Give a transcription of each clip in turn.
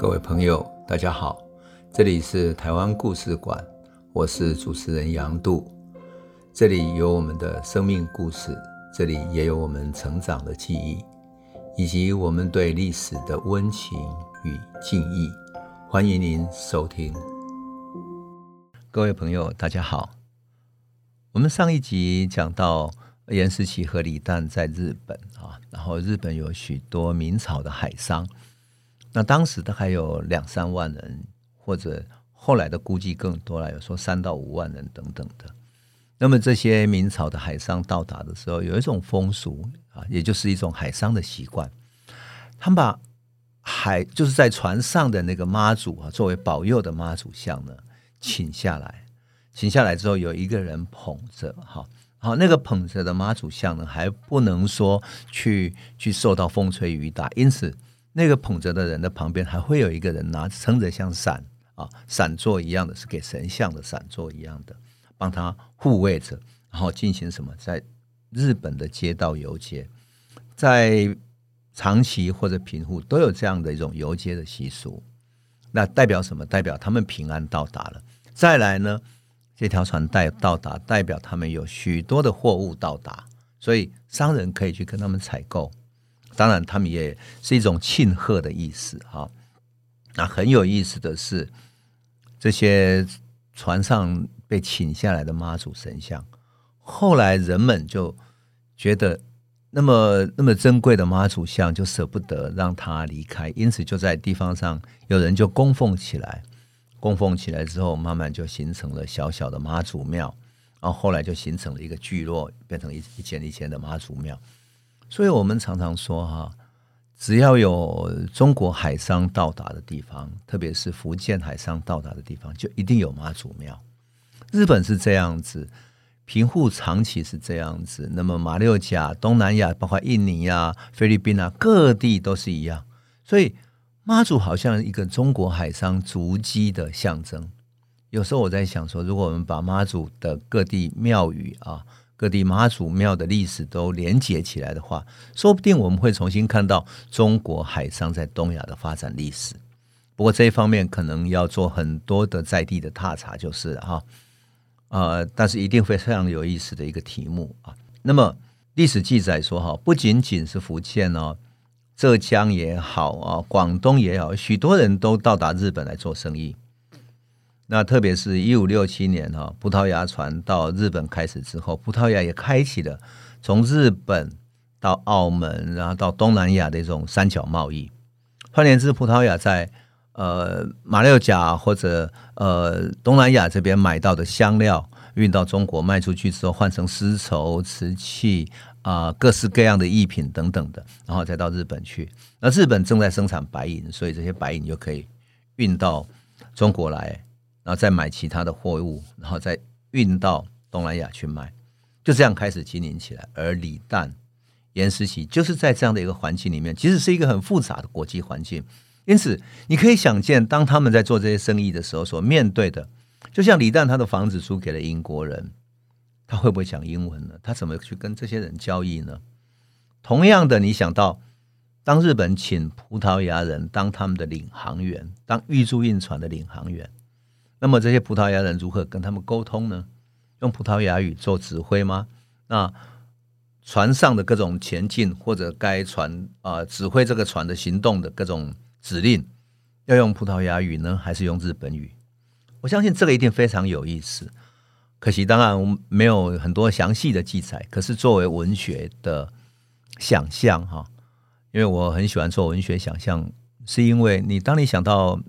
各位朋友，大家好，这里是台湾故事馆，我是主持人杨度，这里有我们的生命故事，这里也有我们成长的记忆，以及我们对历史的温情与敬意。欢迎您收听。各位朋友，大家好。我们上一集讲到严思齐和李旦在日本啊，然后日本有许多明朝的海商，那当时大概有两三万人，或者后来的估计更多了，有说三到五万人等等的。那么这些明朝的海商到达的时候，有一种风俗啊，也就是一种海商的习惯，他们把海就是在船上的那个妈祖啊，作为保佑的妈祖像呢，请下来，请下来之后，有一个人捧着，哈，好，那个捧着的妈祖像呢，还不能说去去受到风吹雨打，因此那个捧着的人的旁边还会有一个人拿撑着像伞啊伞座一样的，是给神像的伞座一样的，帮他护卫着，然后进行什么？在日本的街道游街，在。长崎或者平户都有这样的一种游街的习俗，那代表什么？代表他们平安到达了。再来呢，这条船带到达，代表他们有许多的货物到达，所以商人可以去跟他们采购。当然，他们也是一种庆贺的意思哈。那很有意思的是，这些船上被请下来的妈祖神像，后来人们就觉得。那么，那么珍贵的妈祖像就舍不得让它离开，因此就在地方上有人就供奉起来，供奉起来之后，慢慢就形成了小小的妈祖庙，然后后来就形成了一个聚落，变成一一间一间的妈祖庙。所以我们常常说哈，只要有中国海商到达的地方，特别是福建海商到达的地方，就一定有妈祖庙。日本是这样子。平户长期是这样子，那么马六甲、东南亚，包括印尼啊、菲律宾啊，各地都是一样。所以妈祖好像一个中国海商足迹的象征。有时候我在想说，如果我们把妈祖的各地庙宇啊、各地妈祖庙的历史都连接起来的话，说不定我们会重新看到中国海上在东亚的发展历史。不过这一方面可能要做很多的在地的踏查，就是了哈。呃，但是一定会非常有意思的一个题目啊。那么历史记载说哈，不仅仅是福建哦，浙江也好啊，广东也好，许多人都到达日本来做生意。那特别是一五六七年哈，葡萄牙船到日本开始之后，葡萄牙也开启了从日本到澳门，然后到东南亚的一种三角贸易。换言之，葡萄牙在呃，马六甲或者呃东南亚这边买到的香料运到中国卖出去之后，换成丝绸、瓷器啊、各式各样的艺品等等的，然后再到日本去。那日本正在生产白银，所以这些白银就可以运到中国来，然后再买其他的货物，然后再运到东南亚去卖，就这样开始经营起来。而李旦、严思琪就是在这样的一个环境里面，其实是一个很复杂的国际环境。因此，你可以想见，当他们在做这些生意的时候，所面对的，就像李旦他的房子租给了英国人，他会不会讲英文呢？他怎么去跟这些人交易呢？同样的，你想到，当日本请葡萄牙人当他们的领航员，当运输运船的领航员，那么这些葡萄牙人如何跟他们沟通呢？用葡萄牙语做指挥吗？那船上的各种前进，或者该船啊、指挥这个船的行动的各种。指令要用葡萄牙语呢，还是用日本语？我相信这个一定非常有意思。可惜当然我没有很多详细的记载。可是作为文学的想象哈，因为我很喜欢做文学想象，是因为你当你想到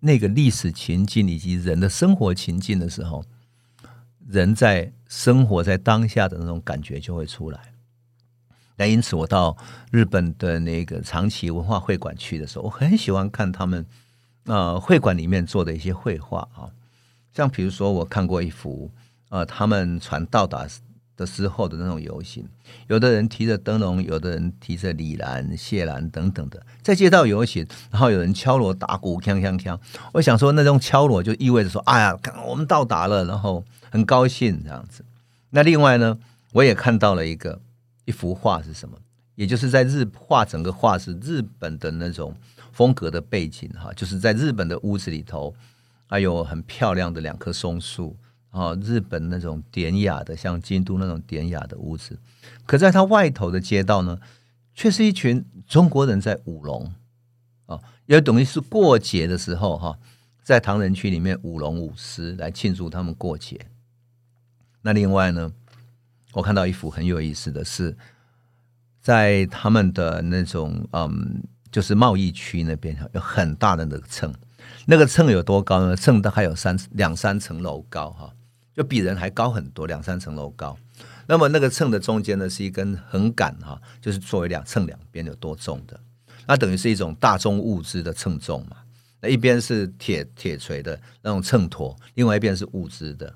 那个历史情境以及人的生活情境的时候，人在生活在当下的那种感觉就会出来。那因此，我到日本的那个长崎文化会馆去的时候，我很喜欢看他们呃会馆里面做的一些绘画啊，像比如说我看过一幅呃他们船到达的时候的那种游行，有的人提着灯笼，有的人提着李兰、谢兰等等的在街道游行，然后有人敲锣打鼓，锵锵锵。我想说，那种敲锣就意味着说，哎呀，我们到达了，然后很高兴这样子。那另外呢，我也看到了一个。一幅画是什么？也就是在日画整个画是日本的那种风格的背景哈，就是在日本的屋子里头，还有很漂亮的两棵松树啊，日本那种典雅的，像京都那种典雅的屋子。可在它外头的街道呢，却是一群中国人在舞龙啊，也等于是过节的时候哈，在唐人区里面舞龙舞狮来庆祝他们过节。那另外呢，我看到一幅很有意思的是。在他们的那种嗯，就是贸易区那边有很大的那个秤，那个秤有多高呢？秤大概有三两三层楼高哈，就比人还高很多，两三层楼高。那么那个秤的中间呢是一根横杆哈，就是作为两秤两边有多重的，那等于是一种大宗物资的称重嘛。那一边是铁铁锤的那种秤砣，另外一边是物资的，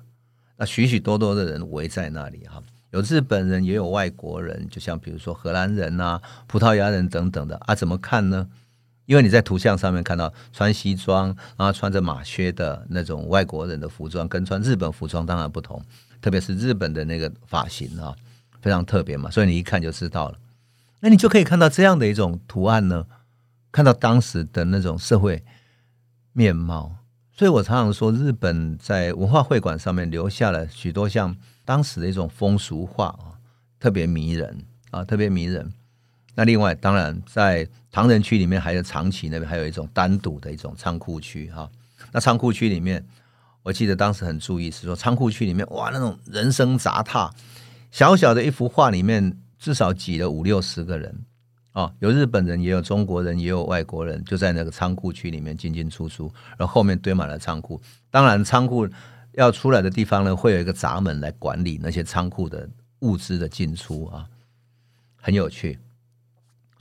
那许许多多的人围在那里哈。有日本人，也有外国人，就像比如说荷兰人啊、葡萄牙人等等的啊，怎么看呢？因为你在图像上面看到穿西装，然后穿着马靴的那种外国人的服装，跟穿日本服装当然不同，特别是日本的那个发型啊，非常特别嘛，所以你一看就知道了。那你就可以看到这样的一种图案呢，看到当时的那种社会面貌。所以我常常说，日本在文化会馆上面留下了许多像。当时的一种风俗画啊，特别迷人啊，特别迷人。那另外，当然在唐人区里面，还有长崎那边，还有一种单独的一种仓库区哈。那仓库区里面，我记得当时很注意是说，仓库区里面哇，那种人声杂沓，小小的一幅画里面至少挤了五六十个人啊，有日本人，也有中国人，也有外国人，就在那个仓库区里面进进出出，然后后面堆满了仓库。当然，仓库。要出来的地方呢，会有一个闸门来管理那些仓库的物资的进出啊，很有趣。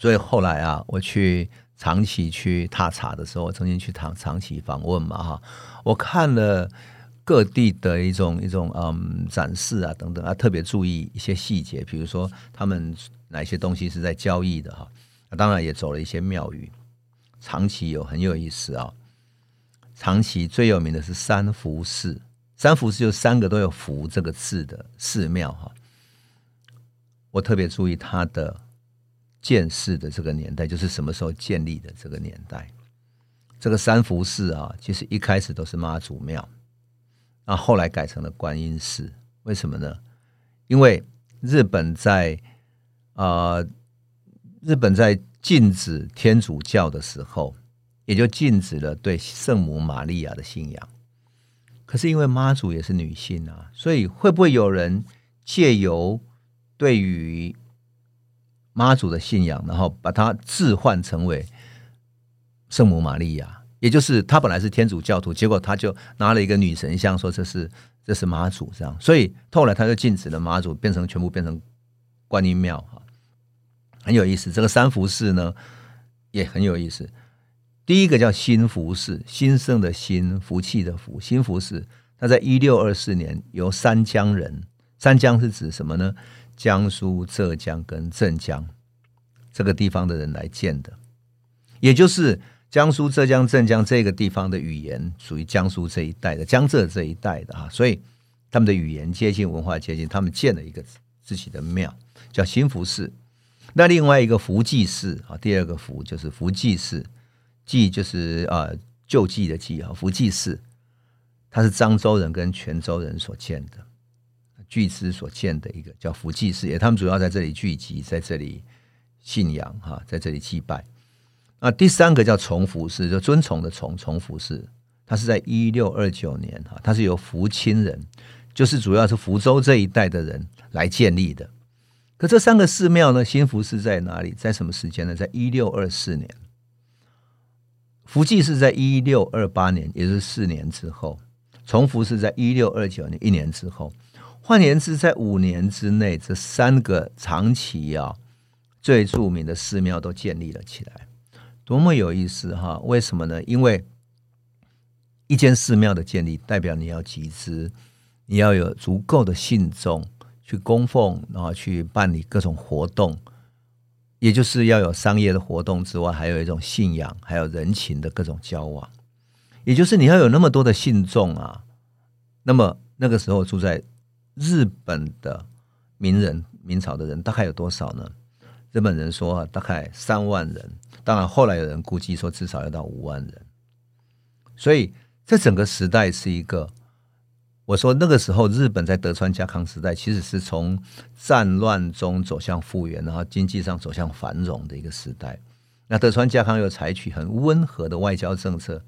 所以后来啊，我去长崎去踏查的时候，我曾经去长长崎访问嘛哈，我看了各地的一种一种嗯展示啊等等啊，特别注意一些细节，比如说他们哪些东西是在交易的哈。当然也走了一些庙宇，长崎有很有意思啊。长崎最有名的是三福寺。三福寺就三个都有“福”这个字的寺庙哈，我特别注意它的建寺的这个年代，就是什么时候建立的这个年代。这个三福寺啊，其实一开始都是妈祖庙，啊，后来改成了观音寺。为什么呢？因为日本在啊、日本在禁止天主教的时候，也就禁止了对圣母玛利亚的信仰。可是因为妈祖也是女性啊，所以会不会有人借由对于妈祖的信仰，然后把它置换成为圣母玛利亚？也就是他本来是天主教徒，结果他就拿了一个女神像，说这是这是妈祖这样，所以后来他就禁止了妈祖，变成全部变成观音庙哈，很有意思。这个三福寺呢也很有意思。第一个叫新福寺，兴盛的新，福气的福，新福寺。他在一六二四年由三江人，三江是指什么呢？江苏、浙江跟镇江这个地方的人来建的，也就是江苏、浙江、镇江这个地方的语言属于江苏这一带的江浙这一带的哈，所以他们的语言接近，文化接近，他们建了一个自己的庙，叫新福寺。那另外一个福济寺啊，第二个福就是福济寺。济就是啊，救济的济啊，福济寺，它是漳州人跟泉州人所建的，巨资所建的一个叫福济寺，也他们主要在这里聚集，在这里信仰哈，在这里祭拜。那第三个叫崇福寺，就尊崇的崇崇福寺，它是在一六二九年哈，它是由福清人，就是主要是福州这一带的人来建立的。可这三个寺庙呢，新福寺在哪里？在什么时间呢？在一六二四年。福济是在一六二八年，也就是四年之后；崇福是在一六二九年，一年之后。换言之，在五年之内，这三个长期啊最著名的寺庙都建立了起来，多么有意思哈！为什么呢？因为一间寺庙的建立，代表你要集资，你要有足够的信众去供奉，然后去办理各种活动。也就是要有商业的活动之外，还有一种信仰，还有人情的各种交往。也就是你要有那么多的信众啊，那么那个时候住在日本的名人、明朝的人大概有多少呢？日本人说大概三万人，当然后来有人估计说至少要到五万人。所以这整个时代是一个，我说那个时候日本在德川家康时代，其实是从战乱中走向复原，然后经济上走向繁荣的一个时代。那德川家康又采取很温和的外交政策，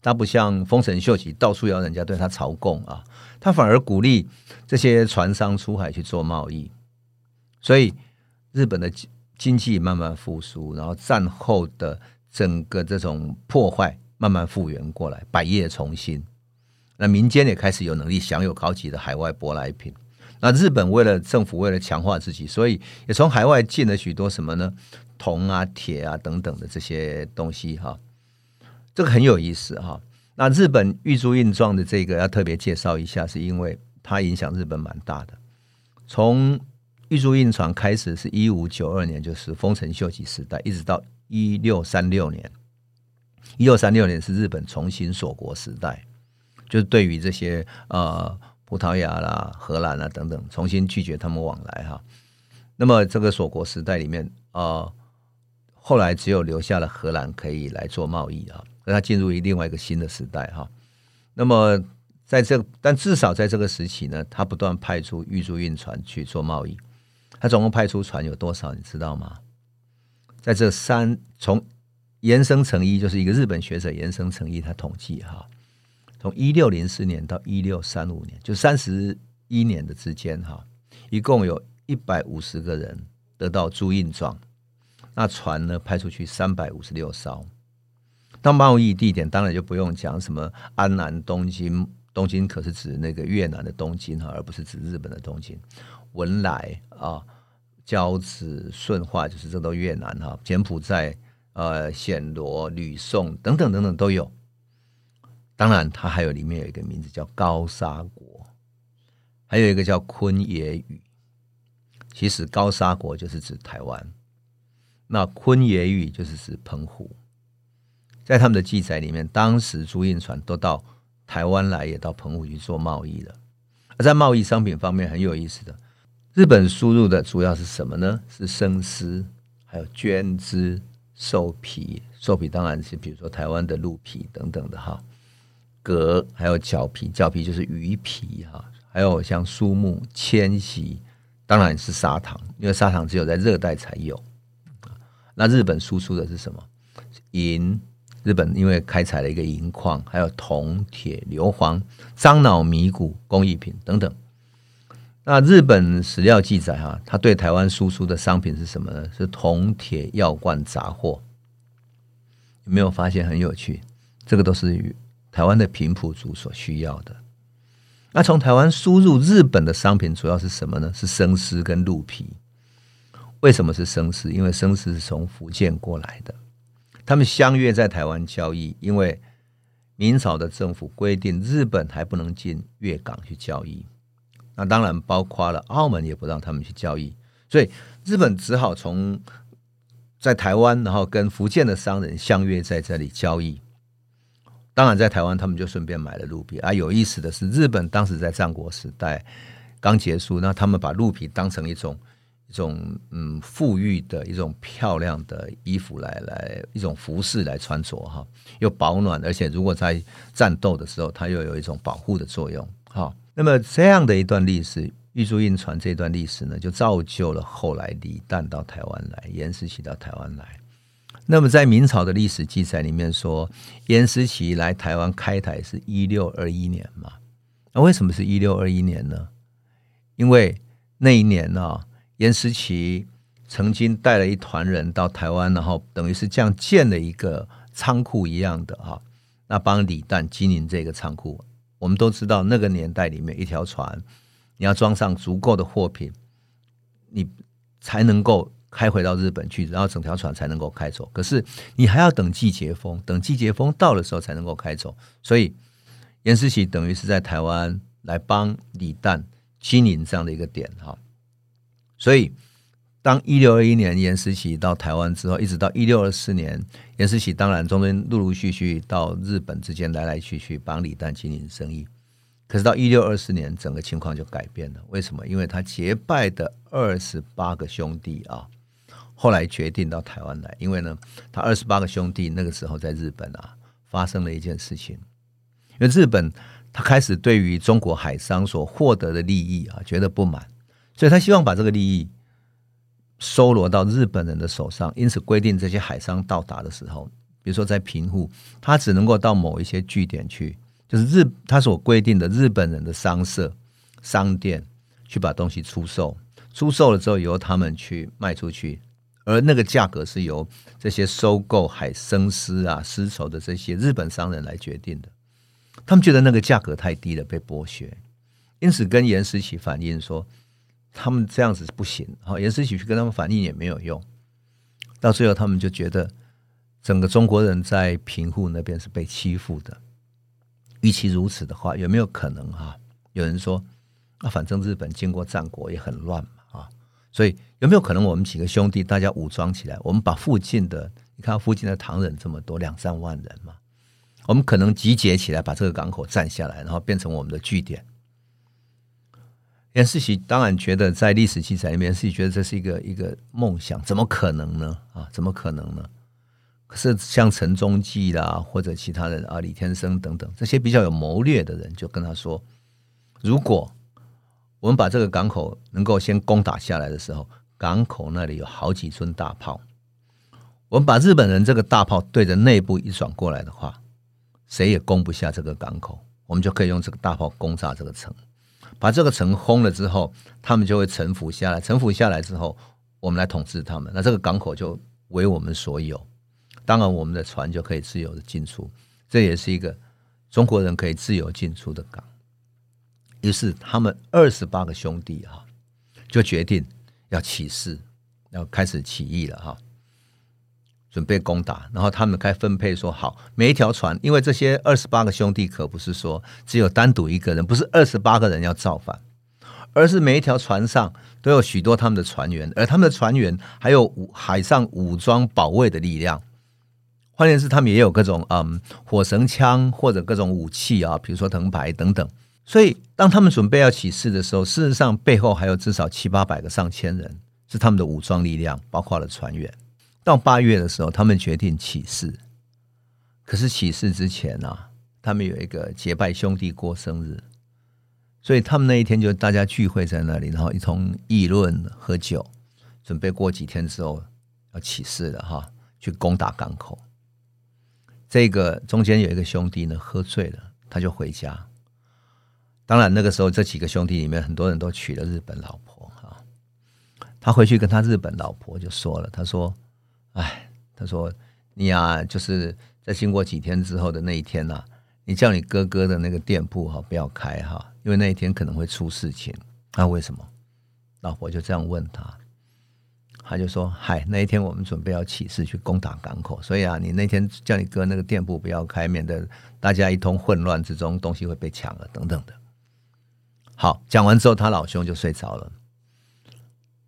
他不像丰臣秀吉到处要人家对他朝贡啊，他反而鼓励这些船商出海去做贸易，所以日本的经济慢慢复苏，然后战后的整个这种破坏慢慢复原过来，百业重新。那民间也开始有能力享有高级的海外舶来品。那日本为了政府为了强化自己，所以也从海外进了许多什么呢？铜啊、铁啊等等的这些东西哈。这个很有意思哈。那日本玉珠印状的这个要特别介绍一下，是因为它影响日本蛮大的。从玉珠印船开始是一五九二年，就是丰臣秀吉时代，一直到一六三六年。一六三六年是日本重新锁国时代，就是对于这些呃葡萄牙啦、荷兰啦等等，重新拒绝他们往来哈。那么这个锁国时代里面呃，后来只有留下了荷兰可以来做贸易啊，让它进入一另外一个新的时代哈。那么在这，但至少在这个时期呢，他不断派出玉珠运船去做贸易。他总共派出船有多少？你知道吗？在这三从延伸成一就是一个日本学者延伸成一，他统计哈，从一六零四年到一六三五年，就三十一年的之间哈，一共有一百五十个人得到朱印状。那船呢，派出去三百五十六艘。到贸易地点当然就不用讲什么安南、东京，东京可是指那个越南的东京哈，而不是指日本的东京。文莱啊，交趾、顺化，就是这都越南哈。柬埔寨、呃，暹罗、吕宋等等等等都有。当然，它还有里面有一个名字叫高沙国，还有一个叫昆野宇。其实高沙国就是指台湾，那昆野宇就是指澎湖。在他们的记载里面，当时朱印船都到台湾来，也到澎湖去做贸易了。而在贸易商品方面，很有意思的。日本输入的主要是什么呢？是生丝，还有绢织、兽皮。兽皮当然是比如说台湾的鹿皮等等的哈。革还有角皮，角皮就是鱼皮哈。还有像苏木、迁徙，当然是砂糖，因为砂糖只有在热带才有。那日本输出的是什么？银。日本因为开采了一个银矿，还有铜、铁、硫磺、樟脑、米谷、工艺品等等。那日本史料记载，哈，他对台湾输出的商品是什么呢？是铜、铁、药罐、杂货。有没有发现很有趣？这个都是台湾的平埔族所需要的。那从台湾输入日本的商品主要是什么呢？是生丝跟鹿皮。为什么是生丝？因为生丝是从福建过来的，他们相约在台湾交易。因为明朝的政府规定，日本还不能进粤港去交易。那当然包括了澳门，也不让他们去交易，所以日本只好从在台湾，然后跟福建的商人相约在这里交易。当然，在台湾他们就顺便买了鹿皮。啊，有意思的是，日本当时在战国时代刚结束，那他们把鹿皮当成一种一种嗯富裕的一种漂亮的衣服来来一种服饰来穿着哈，又保暖，而且如果在战斗的时候，它又有一种保护的作用哈。那么这样的一段历史，玉珠印船这段历史呢，就造就了后来李旦到台湾来，颜思齐到台湾来。那么在明朝的历史记载里面说，颜思齐来台湾开台是一六二一年嘛？那为什么是一六二一年呢？因为那一年呢、啊，严思琪曾经带了一团人到台湾，然后等于是这样建了一个仓库一样的哈，那帮李旦经营这个仓库。我们都知道，那个年代里面，一条船你要装上足够的货品，你才能够开回到日本去，然后整条船才能够开走。可是你还要等季节风，等季节风到的时候才能够开走。所以严思琪等于是在台湾来帮李旦经营这样的一个点哈。所以。当一六二一年严思齐到台湾之后，一直到一六二四年，严思齐当然中间陆陆续续到日本之间来来去去帮李旦经营生意。可是到一六二四年，整个情况就改变了。为什么？因为他结拜的二十八个兄弟啊，后来决定到台湾来，因为呢，他二十八个兄弟那个时候在日本啊，发生了一件事情，因为日本他开始对于中国海商所获得的利益啊觉得不满，所以他希望把这个利益收罗到日本人的手上，因此规定这些海商到达的时候，比如说在平户，他只能够到某一些据点去，就是日他所规定的日本人的商社、商店去把东西出售，出售了之后由他们去卖出去。而那个价格是由这些收购海生丝啊、丝绸的这些日本商人来决定的。他们觉得那个价格太低了，被剥削，因此跟颜思齐反映说，他们这样子不行。好，颜思齐去跟他们反映也没有用。到最后，他们就觉得整个中国人在平户那边是被欺负的。与其如此的话，有没有可能哈？有人说，啊，反正日本经过战国也很乱嘛。啊所以有没有可能我们几个兄弟大家武装起来，我们把附近的你看附近的唐人这么多两三万人嘛，我们可能集结起来把这个港口占下来，然后变成我们的据点。颜思齐当然觉得在历史记载里面，颜思齐觉得这是一个一个梦想，怎么可能呢？啊，怎么可能呢？可是像陈中济啦，或者其他人啊，李天生等等这些比较有谋略的人，就跟他说，如果。我们把这个港口能够先攻打下来的时候，港口那里有好几尊大炮。我们把日本人这个大炮对着内部一转过来的话，谁也攻不下这个港口。我们就可以用这个大炮攻炸这个城，把这个城轰了之后，他们就会臣服下来。臣服下来之后，我们来统治他们，那这个港口就为我们所有。当然，我们的船就可以自由的进出。这也是一个中国人可以自由进出的港。于是他们二十八个兄弟哈，就决定要起事，要开始起义了哈，准备攻打。然后他们该分配说好，每一条船，因为这些二十八个兄弟可不是说只有单独一个人，不是二十八个人要造反，而是每一条船上都有许多他们的船员，而他们的船员还有海上武装保卫的力量。关键是他们也有各种嗯火绳枪或者各种武器啊，比如说藤牌等等。所以，当他们准备要起事的时候，事实上背后还有至少七八百个、上千人是他们的武装力量，包括了船员。到八月的时候，他们决定起事。可是起事之前啊，他们有一个结拜兄弟过生日，所以他们那一天就大家聚会在那里，然后一同议论、喝酒，准备过几天之后要起事了哈，去攻打港口。这个中间有一个兄弟呢，喝醉了，他就回家。当然，那个时候这几个兄弟里面很多人都娶了日本老婆啊。他回去跟他日本老婆就说了，他说：“哎，他说你啊，就是在经过几天之后的那一天呐，你叫你哥哥的那个店铺哈不要开哈，因为那一天可能会出事情。那为什么？老婆就这样问他，他就说：嗨，那一天我们准备要起事去攻打港口，所以啊，你那天叫你哥那个店铺不要开，免得大家一通混乱之中东西会被抢了等等的。”好，讲完之后，他老兄就睡着了。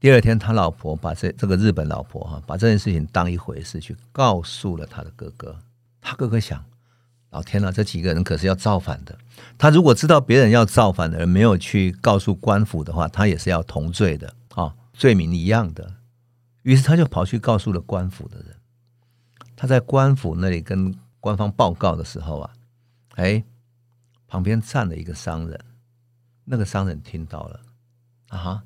第二天，他老婆把这这个日本老婆哈，把这件事情当一回事去告诉了他的哥哥。他哥哥想：老天呐，这几个人可是要造反的。他如果知道别人要造反的人没有去告诉官府的话，他也是要同罪的啊，罪名一样的。于是他就跑去告诉了官府的人。他在官府那里跟官方报告的时候啊，哎，旁边站了一个商人。那个商人听到了，啊哈，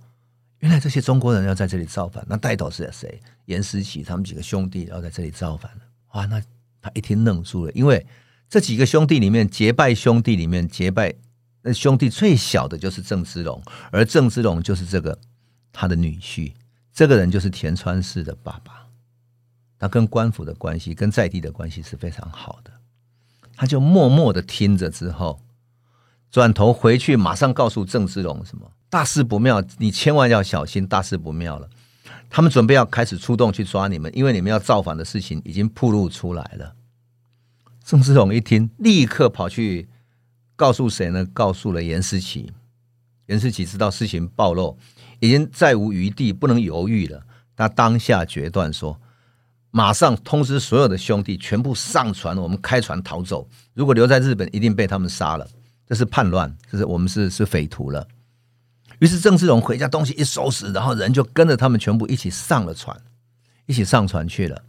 原来这些中国人要在这里造反，那带头是谁？严思齐他们几个兄弟要在这里造反。哇，那他一听愣住了，因为这几个兄弟里面结拜兄弟里面结拜那兄弟最小的就是郑芝龙，而郑芝龙就是这个他的女婿，这个人就是田川氏的爸爸，他跟官府的关系跟在地的关系是非常好的，他就默默的听着之后。转头回去，马上告诉郑芝龙什么大事不妙，你千万要小心，大事不妙了。他们准备要开始出动去抓你们，因为你们要造反的事情已经暴露出来了。郑芝龙一听，立刻跑去告诉谁呢？告诉了严思琪。严思琪知道事情暴露，已经再无余地，不能犹豫了。他当下决断说：马上通知所有的兄弟，全部上船，我们开船逃走。如果留在日本，一定被他们杀了。这是叛乱，这是我们是是匪徒了。于是郑芝龙回家，东西一收拾，然后人就跟着他们全部一起上了船。一起上船去了。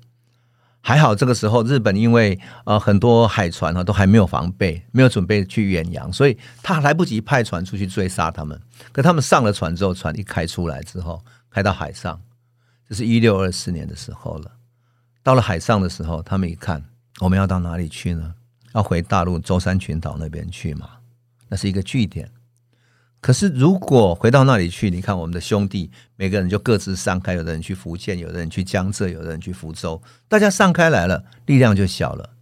还好这个时候日本因为呃很多海船啊都还没有防备，没有准备去远洋，所以他来不及派船出去追杀他们。可他们上了船之后，船一开出来之后，开到海上，这是一六二四年的时候了。到了海上的时候，他们一看，我们要到哪里去呢？要回大陆舟山群岛那边去嘛？那是一个据点。可是，如果回到那里去，你看我们的兄弟，每个人就各自散开，有的人去福建，有的人去江浙，有的人去福州，大家散开来了，力量就小了。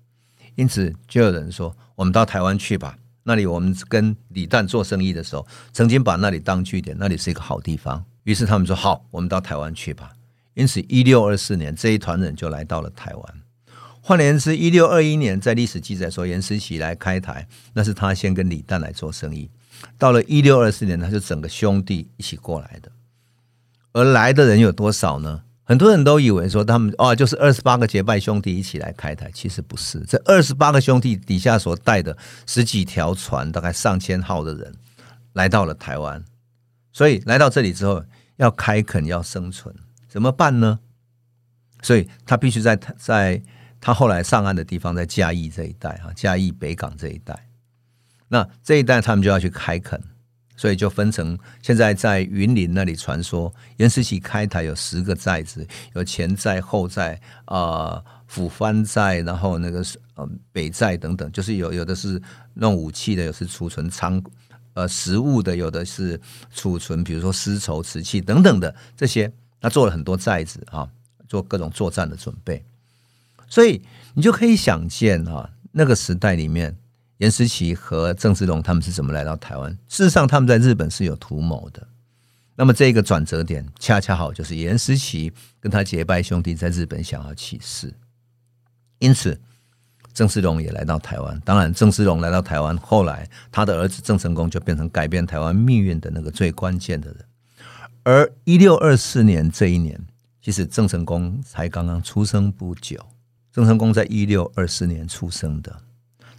因此，就有人说，我们到台湾去吧。那里我们跟李旦做生意的时候，曾经把那里当据点，那里是一个好地方。于是他们说，好，我们到台湾去吧。因此，一六二四年，这一团人就来到了台湾。换言之，一六二一年，在历史记载说，严思齐来开台，那是他先跟李旦来做生意。到了一六二四年，他就整个兄弟一起过来的，而来的人有多少呢？很多人都以为说他们哦，就是二十八个结拜兄弟一起来开台，其实不是。这二十八个兄弟底下所带的十几条船，大概上千号的人，来到了台湾。所以来到这里之后，要开垦，要生存，怎么办呢？所以他必须在在他后来上岸的地方，在嘉义这一带啊，嘉义北港这一带。那这一带他们就要去开垦，所以就分成现在在云林那里传说，岩石起开台有十个寨子，有前寨、后寨啊、府番寨，然后那个呃北寨等等，就是有有的是弄武器的，有的是储存仓呃食物的，有的是储存比如说丝绸、瓷器等等的这些，他做了很多寨子啊，做各种作战的准备，所以你就可以想见啊，那个时代里面。颜思琪和郑芝龙他们是怎么来到台湾？事实上，他们在日本是有图谋的。那么，这个转折点恰恰好就是颜思琪跟他结拜兄弟在日本想要起事，因此郑芝龙也来到台湾。当然，郑芝龙来到台湾，后来他的儿子郑成功就变成改变台湾命运的那个最关键的人。而一六二四年这一年，其实郑成功才刚刚出生不久。郑成功在一六二四年出生的。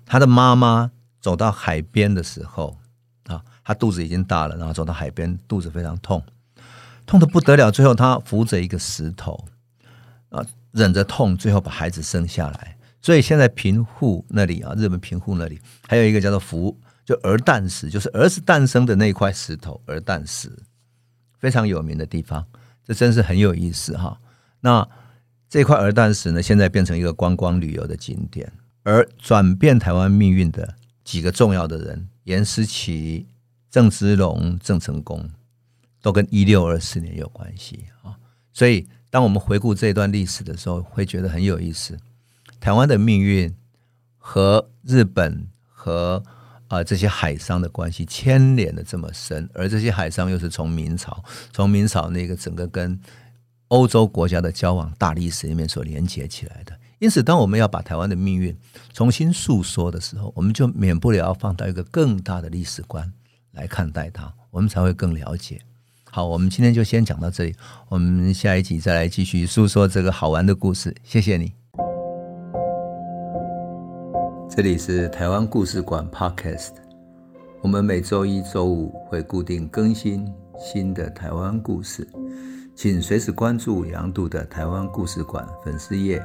他的妈妈走到海边的时候，啊，他肚子已经大了，然后走到海边，肚子非常痛，痛得不得了。最后他扶着一个石头，啊，忍着痛，最后把孩子生下来。所以现在平户那里啊，日本平户那里还有一个叫做福，就儿诞石，就是儿子诞生的那块石头，儿诞石，非常有名的地方。这真是很有意思哈。那这块儿诞石呢，现在变成一个观光旅游的景点。而转变台湾命运的几个重要的人，颜思齐、郑芝龙、郑成功，都跟一六二四年有关系啊。所以，当我们回顾这段历史的时候，会觉得很有意思。台湾的命运和日本和啊这些海商的关系牵连的这么深，而这些海商又是从明朝，从明朝那个整个跟欧洲国家的交往大历史里面所连接起来的。因此，当我们要把台湾的命运重新诉说的时候，我们就免不了要放到一个更大的历史观来看待它，我们才会更了解。好，我们今天就先讲到这里，我们下一集再来继续诉说这个好玩的故事。谢谢你。这里是台湾故事馆 Podcast，我们每周一、周五会固定更新新的台湾故事，请随时关注杨度的台湾故事馆粉丝页。